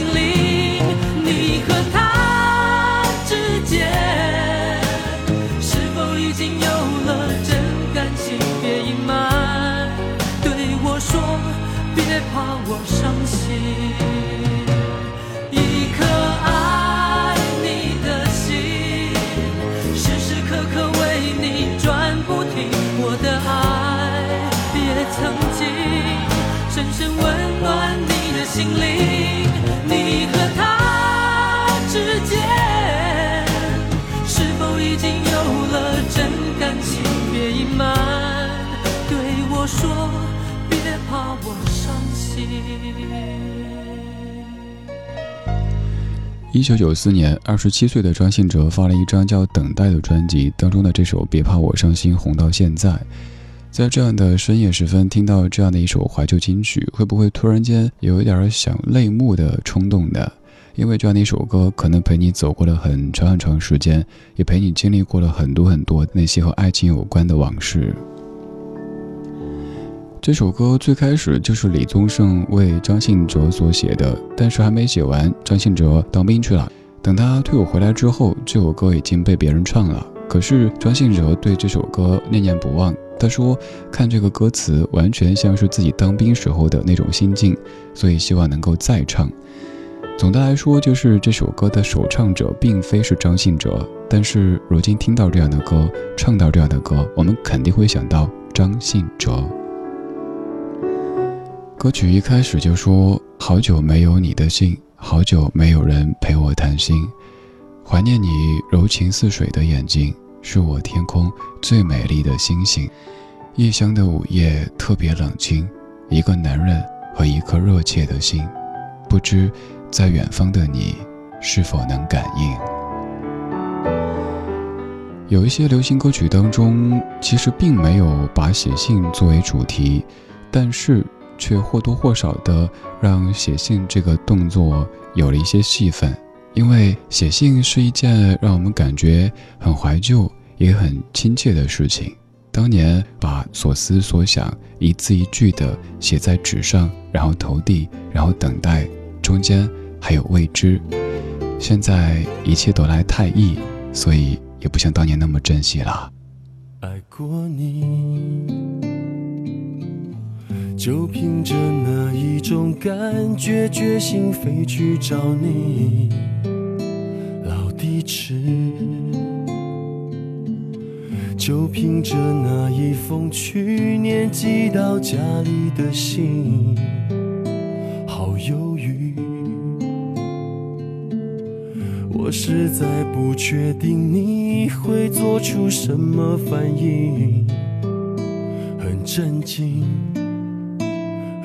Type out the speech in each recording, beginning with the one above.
心灵，你和他之间是否已经有了真感情？别隐瞒，对我说，别怕我伤心。一九九四年，二十七岁的张信哲发了一张叫《等待》的专辑，当中的这首《别怕我伤心》红到现在。在这样的深夜时分，听到这样的一首怀旧金曲，会不会突然间有一点想泪目的冲动呢？因为这样的一首歌，可能陪你走过了很长很长时间，也陪你经历过了很多很多那些和爱情有关的往事。这首歌最开始就是李宗盛为张信哲所写的，但是还没写完，张信哲当兵去了。等他退伍回来之后，这首歌已经被别人唱了。可是张信哲对这首歌念念不忘。他说：“看这个歌词，完全像是自己当兵时候的那种心境，所以希望能够再唱。”总的来说，就是这首歌的首唱者并非是张信哲，但是如今听到这样的歌，唱到这样的歌，我们肯定会想到张信哲。歌曲一开始就说：“好久没有你的信，好久没有人陪我谈心，怀念你柔情似水的眼睛，是我天空最美丽的星星。异乡的午夜特别冷清，一个男人和一颗热切的心，不知。”在远方的你，是否能感应？有一些流行歌曲当中，其实并没有把写信作为主题，但是却或多或少的让写信这个动作有了一些戏份。因为写信是一件让我们感觉很怀旧也很亲切的事情。当年把所思所想一字一句的写在纸上，然后投递，然后等待，中间。还有未知，现在一切都来太易，所以也不像当年那么珍惜了。爱过你，就凭着那一种感觉，决心飞去找你。老地址，就凭着那一封去年寄到家里的信，好犹豫。我实在不确定你会做出什么反应，很震惊，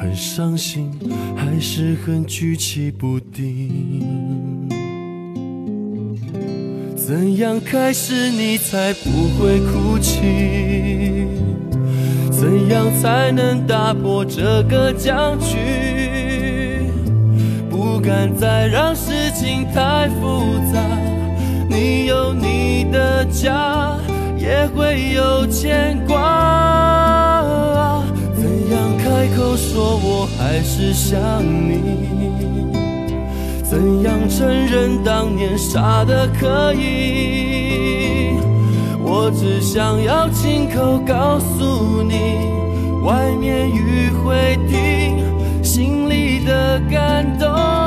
很伤心，还是很举棋不定。怎样开始你才不会哭泣？怎样才能打破这个僵局？不敢再让事情太复杂，你有你的家，也会有牵挂。还是想你？怎样承认当年傻的可以？我只想要亲口告诉你，外面雨会停，心里的感动。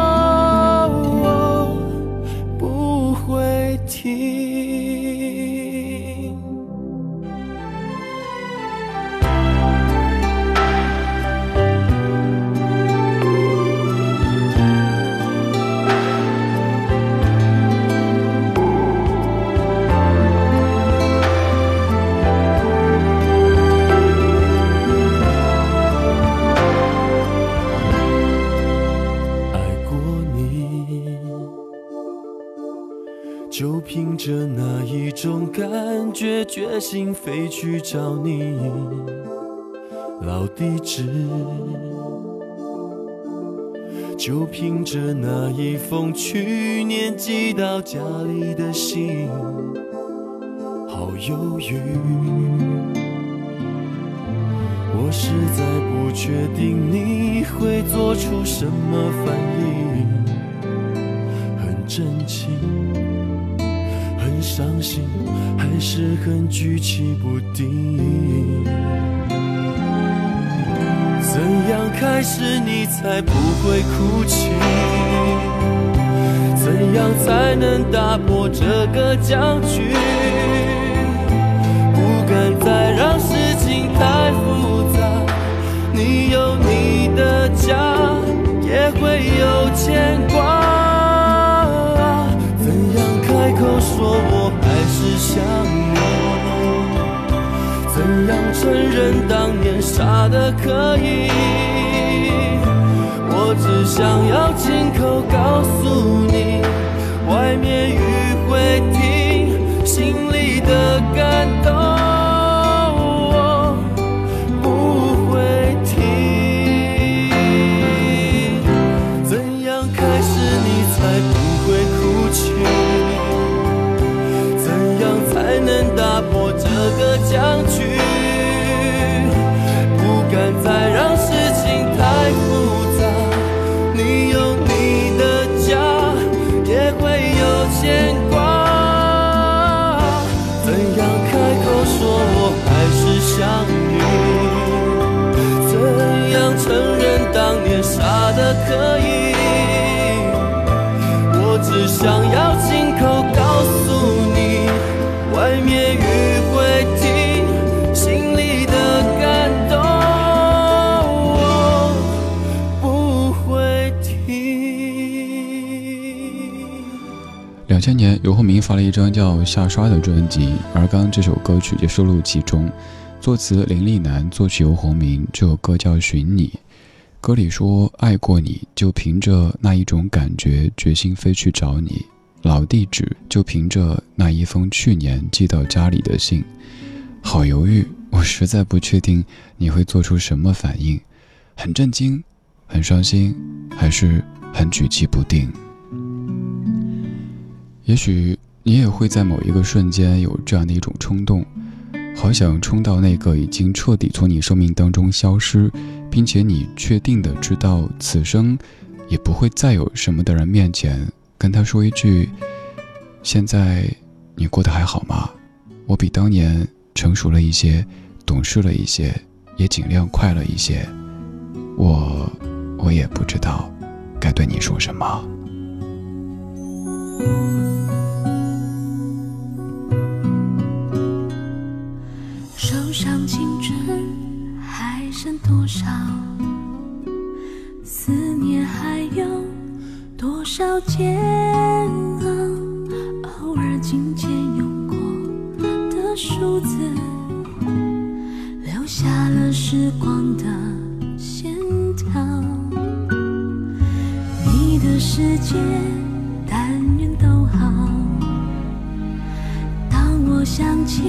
心飞去找你，老地址，就凭着那一封去年寄到家里的信，好犹豫。我实在不确定你会做出什么反应，很震惊。很伤心，还是很举棋不定。怎样开始你才不会哭泣？怎样才能打破这个僵局？不敢再让事情太复杂。你有你的家，也会有牵挂。说我还是想你，怎样承认当年傻的可以？我只想要亲口告诉你，外面雨会停，心里的感动。两千年，游鸿明发了一张叫《下刷》的专辑，而刚刚这首歌曲就收录其中，作词林立南，作曲游鸿明。这首歌叫《寻你》，歌里说爱过你就凭着那一种感觉，决心飞去找你。老地址就凭着那一封去年寄到家里的信，好犹豫，我实在不确定你会做出什么反应，很震惊，很伤心，还是很举棋不定。也许你也会在某一个瞬间有这样的一种冲动，好想冲到那个已经彻底从你生命当中消失，并且你确定的知道此生也不会再有什么的人面前，跟他说一句：“现在你过得还好吗？我比当年成熟了一些，懂事了一些，也尽量快乐一些。我，我也不知道该对你说什么。”煎熬？偶尔紧牵用过的数字，留下了时光的线条。你的世界，但愿都好。当我想起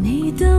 你的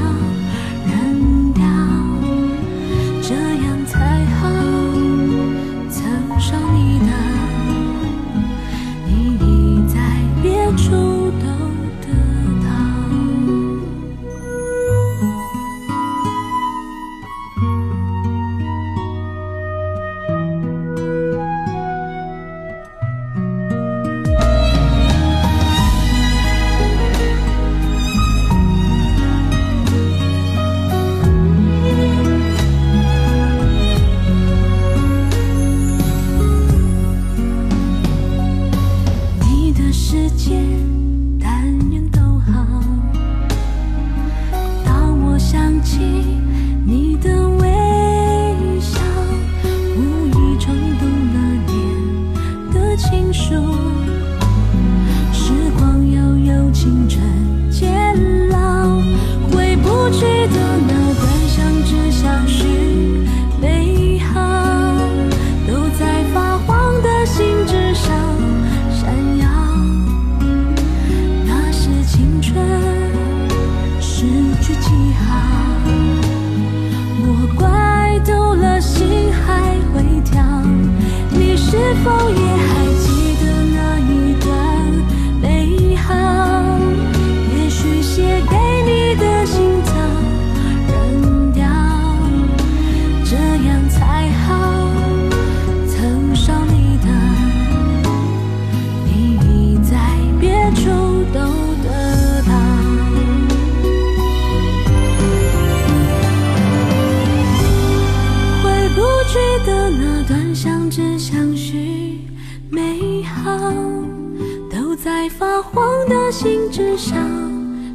翅上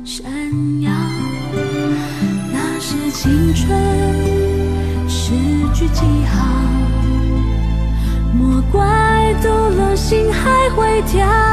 闪耀。那是青春诗句记号，莫怪堵了心还会跳。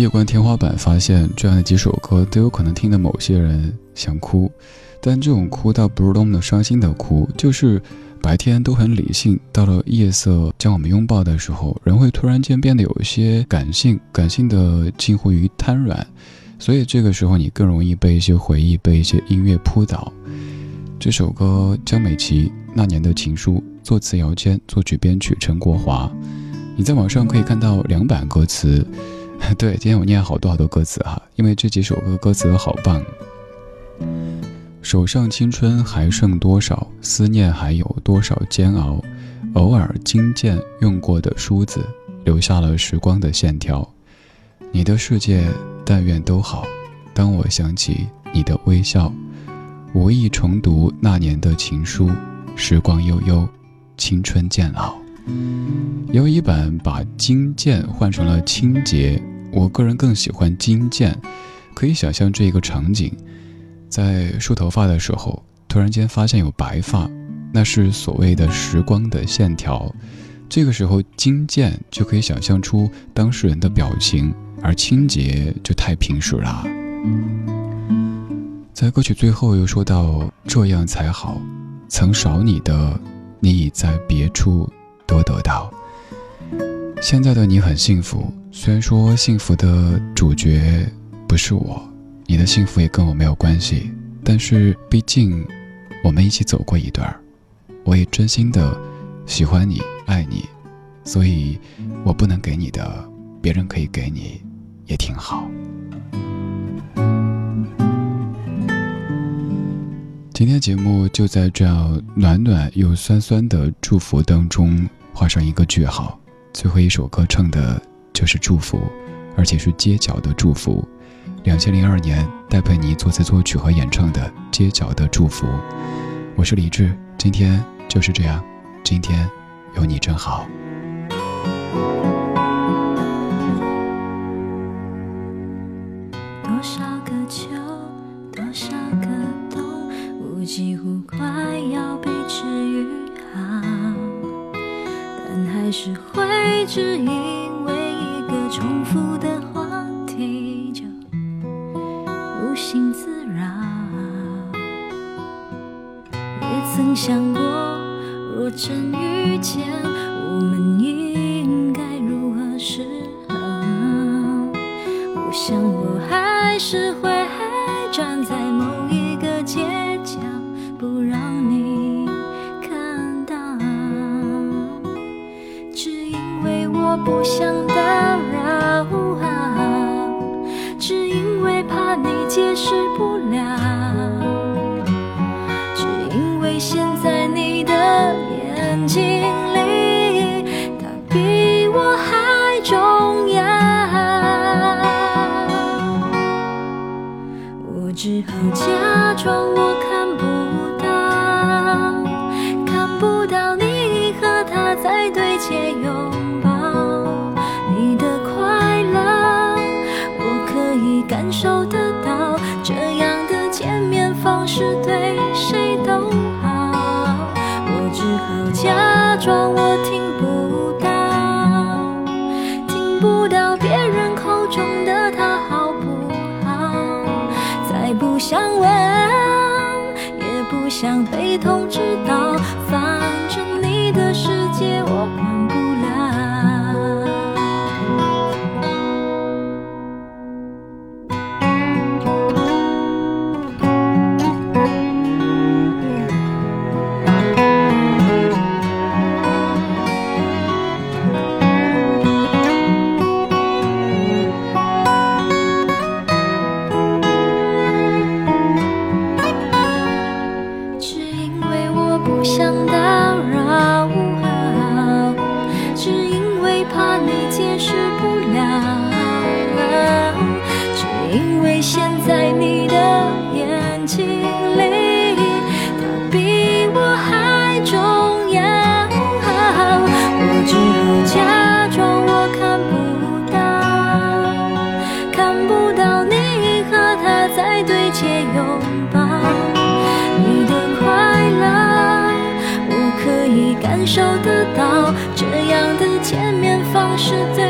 夜观天花板，发现这样的几首歌都有可能听得某些人想哭，但这种哭倒不是多么的伤心的哭，就是白天都很理性，到了夜色将我们拥抱的时候，人会突然间变得有一些感性，感性的近乎于瘫软，所以这个时候你更容易被一些回忆、被一些音乐扑倒。这首歌江美琪《那年的情书》，作词姚谦，作曲编曲陈国华。你在网上可以看到两版歌词。对，今天我念好多好多歌词哈，因为这几首歌歌词都好棒。手上青春还剩多少，思念还有多少煎熬？偶尔金剑用过的梳子，留下了时光的线条。你的世界但愿都好，当我想起你的微笑，无意重读那年的情书，时光悠悠，青春渐老。有一版把金剑换成了清洁。我个人更喜欢金剑，可以想象这一个场景，在梳头发的时候，突然间发现有白发，那是所谓的时光的线条。这个时候金剑就可以想象出当事人的表情，而清洁就太平实了。在歌曲最后又说到这样才好，曾少你的，你已在别处都得到。现在的你很幸福。虽然说幸福的主角不是我，你的幸福也跟我没有关系，但是毕竟我们一起走过一段我也真心的喜欢你、爱你，所以我不能给你的，别人可以给你，也挺好。今天节目就在这样暖暖又酸酸的祝福当中画上一个句号，最后一首歌唱的。就是祝福，而且是街角的祝福。两千零二年，戴佩妮作词作曲和演唱的《街角的祝福》。我是李志，今天就是这样，今天有你真好。多少个秋，多少个冬，我几乎快要被还是会质疑眼睛里，想被受得到这样的见面方式最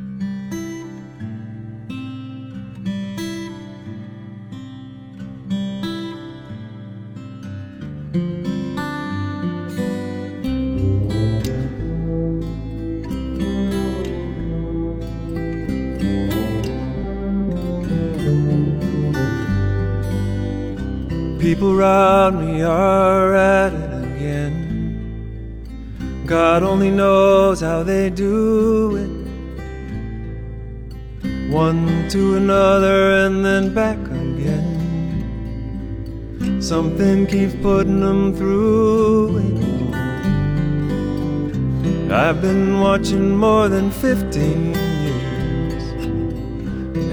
Knows how they do it. One to another and then back again. Something keeps putting them through it. I've been watching more than 15 years.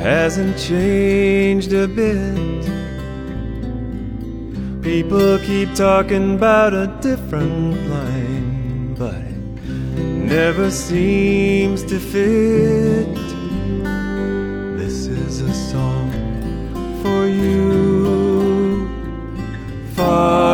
Hasn't changed a bit. People keep talking about a different line, never seems to fit. This is a song for you, far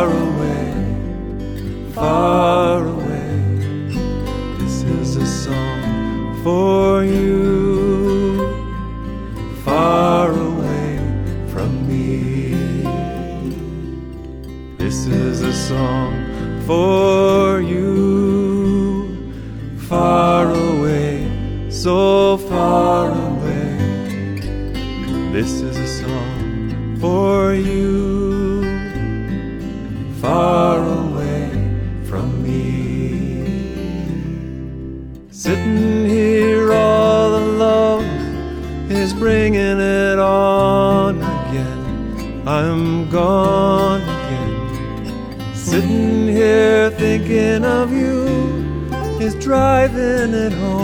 driving it home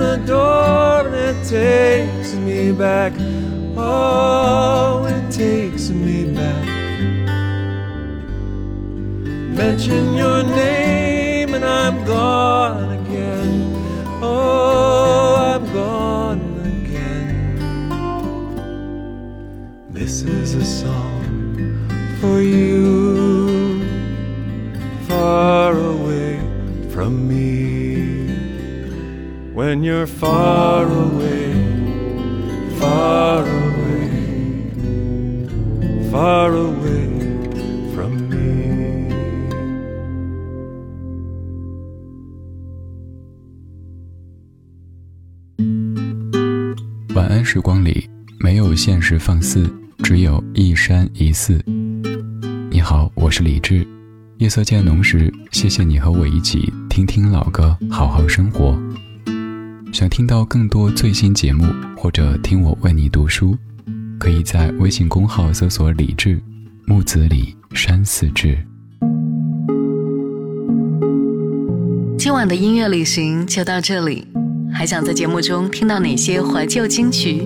the door it takes me back. Oh, it takes me back. Mention your name When you're far away, far away, far away from me. 晚安时光里没有现实放肆，只有一山一寺。你好，我是李志。夜色渐浓时，谢谢你和我一起听听老歌，好好生活。想听到更多最新节目，或者听我为你读书，可以在微信公号搜索“李志木子李山寺志”。今晚的音乐旅行就到这里，还想在节目中听到哪些怀旧金曲？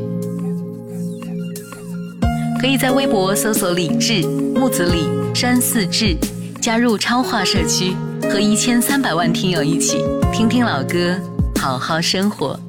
可以在微博搜索“李志木子李山寺志”，加入超话社区，和一千三百万听友一起听听老歌，好好生活。